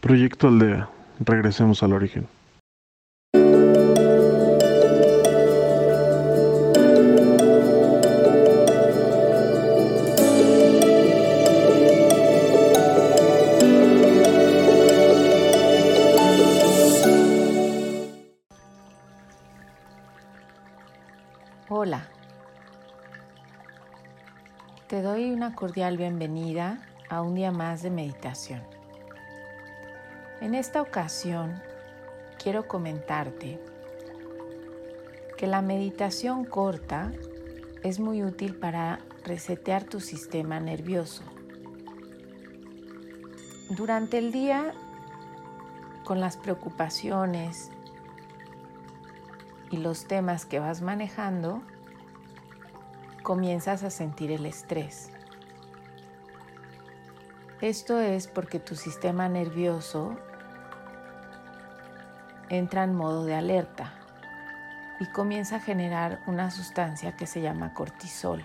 Proyecto Aldea. Regresemos al origen. Hola. Te doy una cordial bienvenida a un día más de meditación. En esta ocasión quiero comentarte que la meditación corta es muy útil para resetear tu sistema nervioso. Durante el día, con las preocupaciones y los temas que vas manejando, comienzas a sentir el estrés. Esto es porque tu sistema nervioso entra en modo de alerta y comienza a generar una sustancia que se llama cortisol.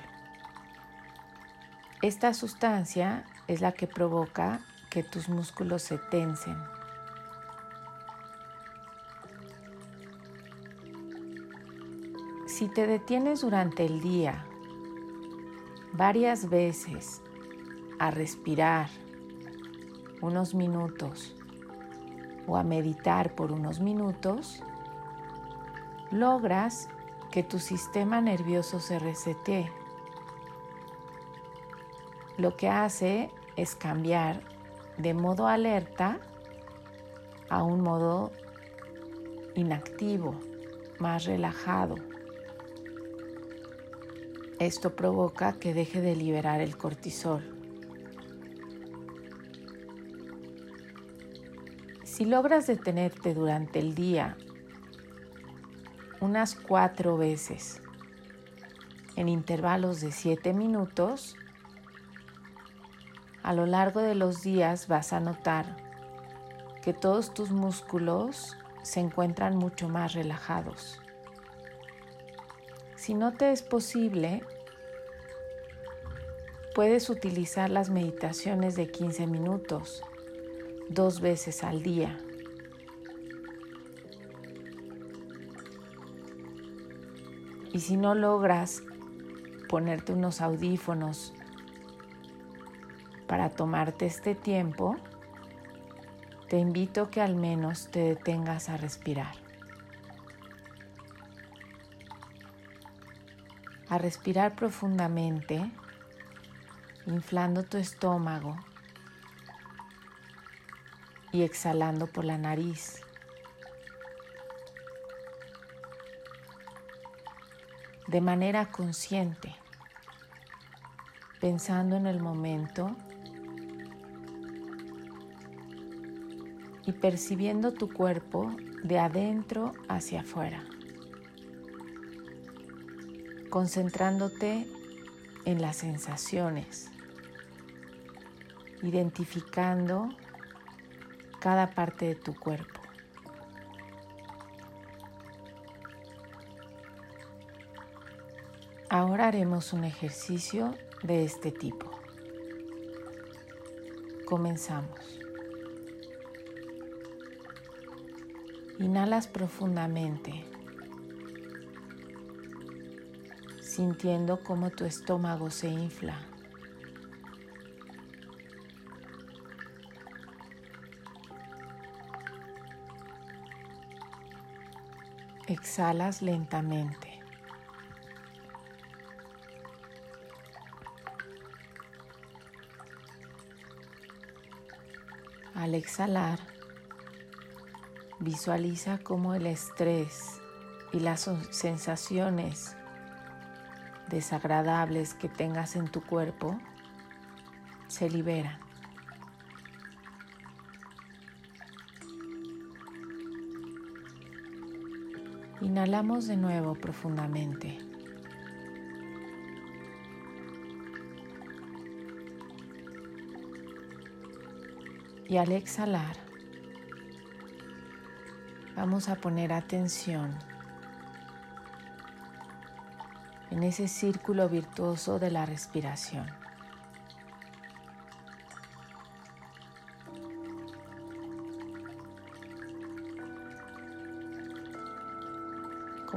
Esta sustancia es la que provoca que tus músculos se tensen. Si te detienes durante el día varias veces a respirar unos minutos o a meditar por unos minutos, logras que tu sistema nervioso se resete. Lo que hace es cambiar de modo alerta a un modo inactivo, más relajado. Esto provoca que deje de liberar el cortisol. Si logras detenerte durante el día unas cuatro veces en intervalos de siete minutos, a lo largo de los días vas a notar que todos tus músculos se encuentran mucho más relajados. Si no te es posible, puedes utilizar las meditaciones de 15 minutos dos veces al día. Y si no logras ponerte unos audífonos para tomarte este tiempo, te invito que al menos te detengas a respirar. A respirar profundamente, inflando tu estómago y exhalando por la nariz. De manera consciente, pensando en el momento y percibiendo tu cuerpo de adentro hacia afuera, concentrándote en las sensaciones, identificando cada parte de tu cuerpo. Ahora haremos un ejercicio de este tipo. Comenzamos. Inhalas profundamente, sintiendo cómo tu estómago se infla. Exhalas lentamente. Al exhalar, visualiza cómo el estrés y las sensaciones desagradables que tengas en tu cuerpo se liberan. Inhalamos de nuevo profundamente. Y al exhalar, vamos a poner atención en ese círculo virtuoso de la respiración.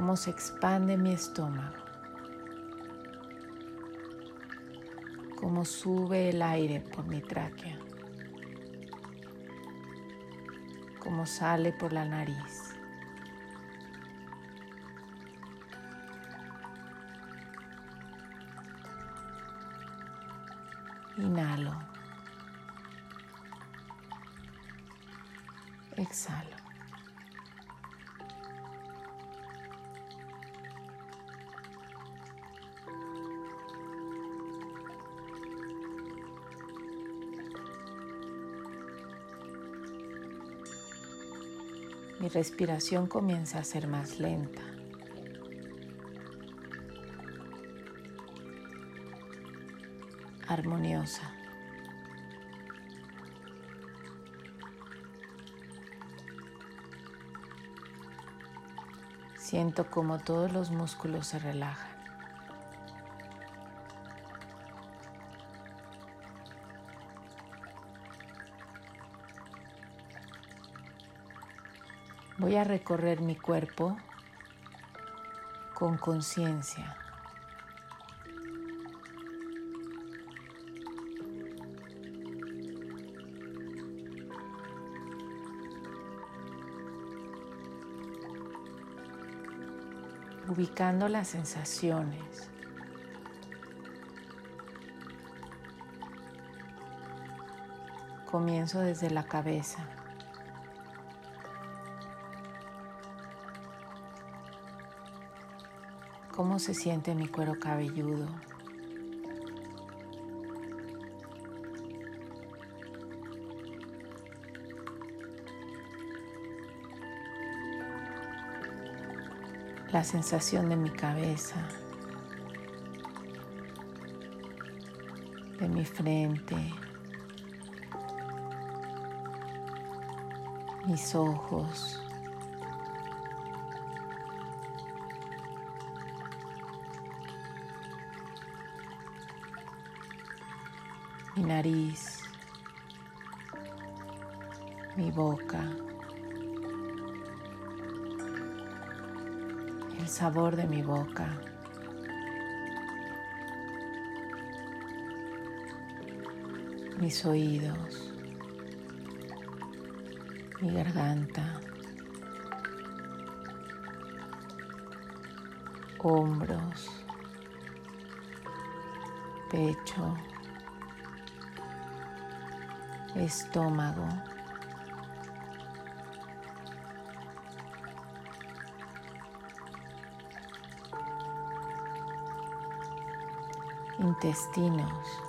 Cómo se expande mi estómago, cómo sube el aire por mi tráquea, cómo sale por la nariz. Inhalo. Exhalo. Mi respiración comienza a ser más lenta. armoniosa. Siento como todos los músculos se relajan. Voy a recorrer mi cuerpo con conciencia. ubicando las sensaciones. Comienzo desde la cabeza. ¿Cómo se siente mi cuero cabelludo? la sensación de mi cabeza, de mi frente, mis ojos. Nariz, mi boca. el sabor de mi boca. Mis oídos, mi garganta, hombros, pecho, estómago. intestinos.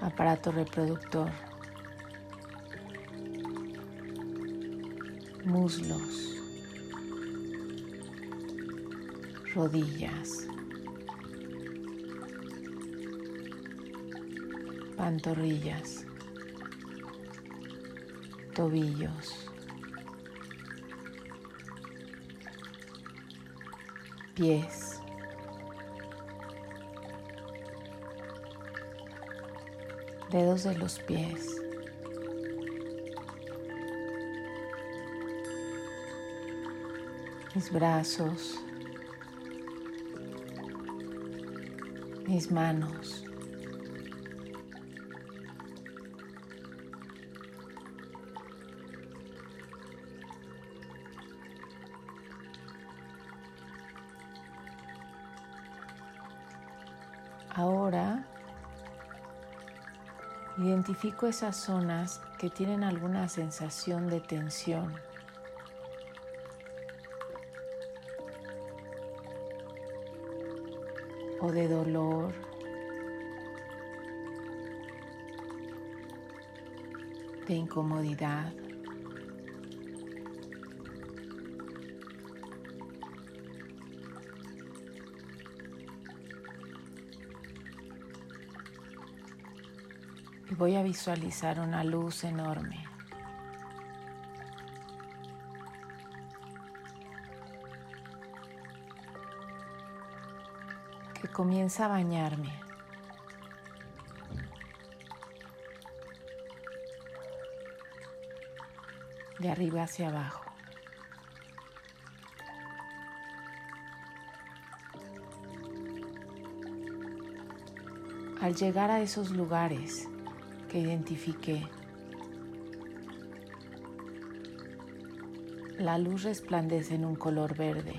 aparato reproductor, muslos, rodillas, pantorrillas, tobillos. pies. Dedos de los pies. Mis brazos. Mis manos. Ahora identifico esas zonas que tienen alguna sensación de tensión. o de dolor. de incomodidad. y voy a visualizar una luz enorme. que comienza a bañarme. de arriba hacia abajo. Al llegar a esos lugares que identifiqué, la luz resplandece en un color verde.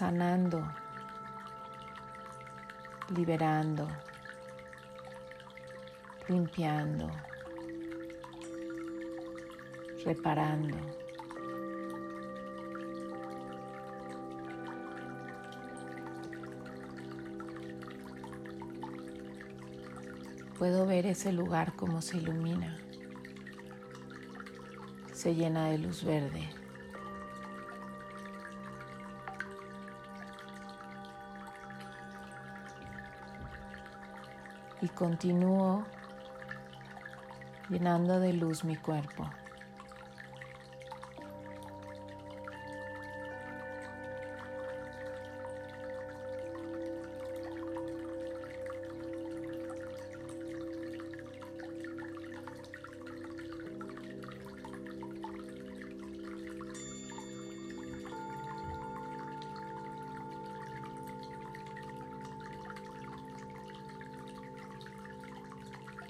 sanando, liberando, limpiando, reparando. Puedo ver ese lugar como se ilumina, se llena de luz verde. y continúo llenando de luz mi cuerpo.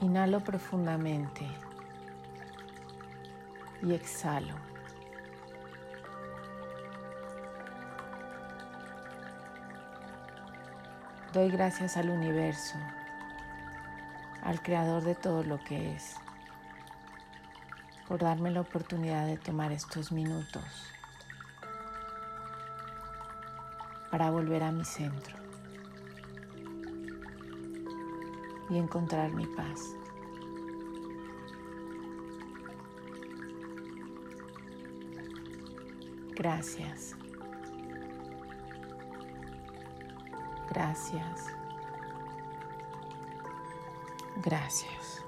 Inhalo profundamente y exhalo. Doy gracias al universo, al creador de todo lo que es, por darme la oportunidad de tomar estos minutos para volver a mi centro. Y encontrar mi paz. Gracias. Gracias. Gracias.